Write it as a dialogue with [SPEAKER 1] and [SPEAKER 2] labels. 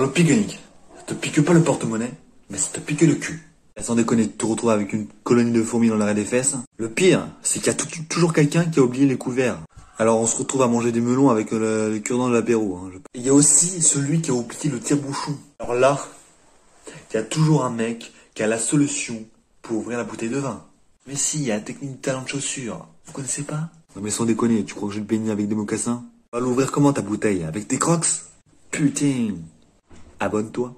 [SPEAKER 1] Alors le pique-nique, ça te pique pas le porte-monnaie, mais ça te pique le cul. Sans déconner, tu te retrouves avec une colonie de fourmis dans l'arrêt des fesses. Le pire, c'est qu'il y a tout- toujours quelqu'un qui a oublié les couverts. Alors on se retrouve à manger des melons avec le, le cure-dent de l'apéro. hein. Il y a aussi celui qui a oublié le tire-bouchon. Alors là, il y a toujours un mec qui a la solution pour ouvrir la bouteille de vin. Mais si, il y a la technique de talent de chaussure. Vous connaissez pas? Non mais sans déconner, tu crois que je vais te baigner avec des mocassins? Va l'ouvrir comment ta bouteille? Avec des crocs? Putain Abonne-toi.